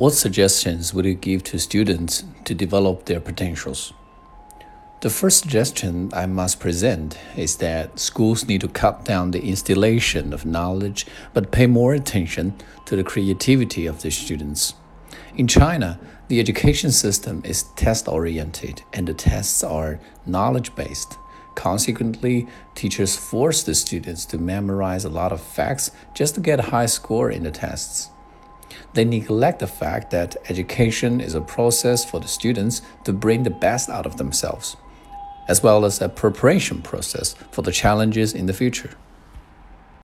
What suggestions would you give to students to develop their potentials? The first suggestion I must present is that schools need to cut down the installation of knowledge but pay more attention to the creativity of the students. In China, the education system is test oriented and the tests are knowledge based. Consequently, teachers force the students to memorize a lot of facts just to get a high score in the tests. They neglect the fact that education is a process for the students to bring the best out of themselves, as well as a preparation process for the challenges in the future.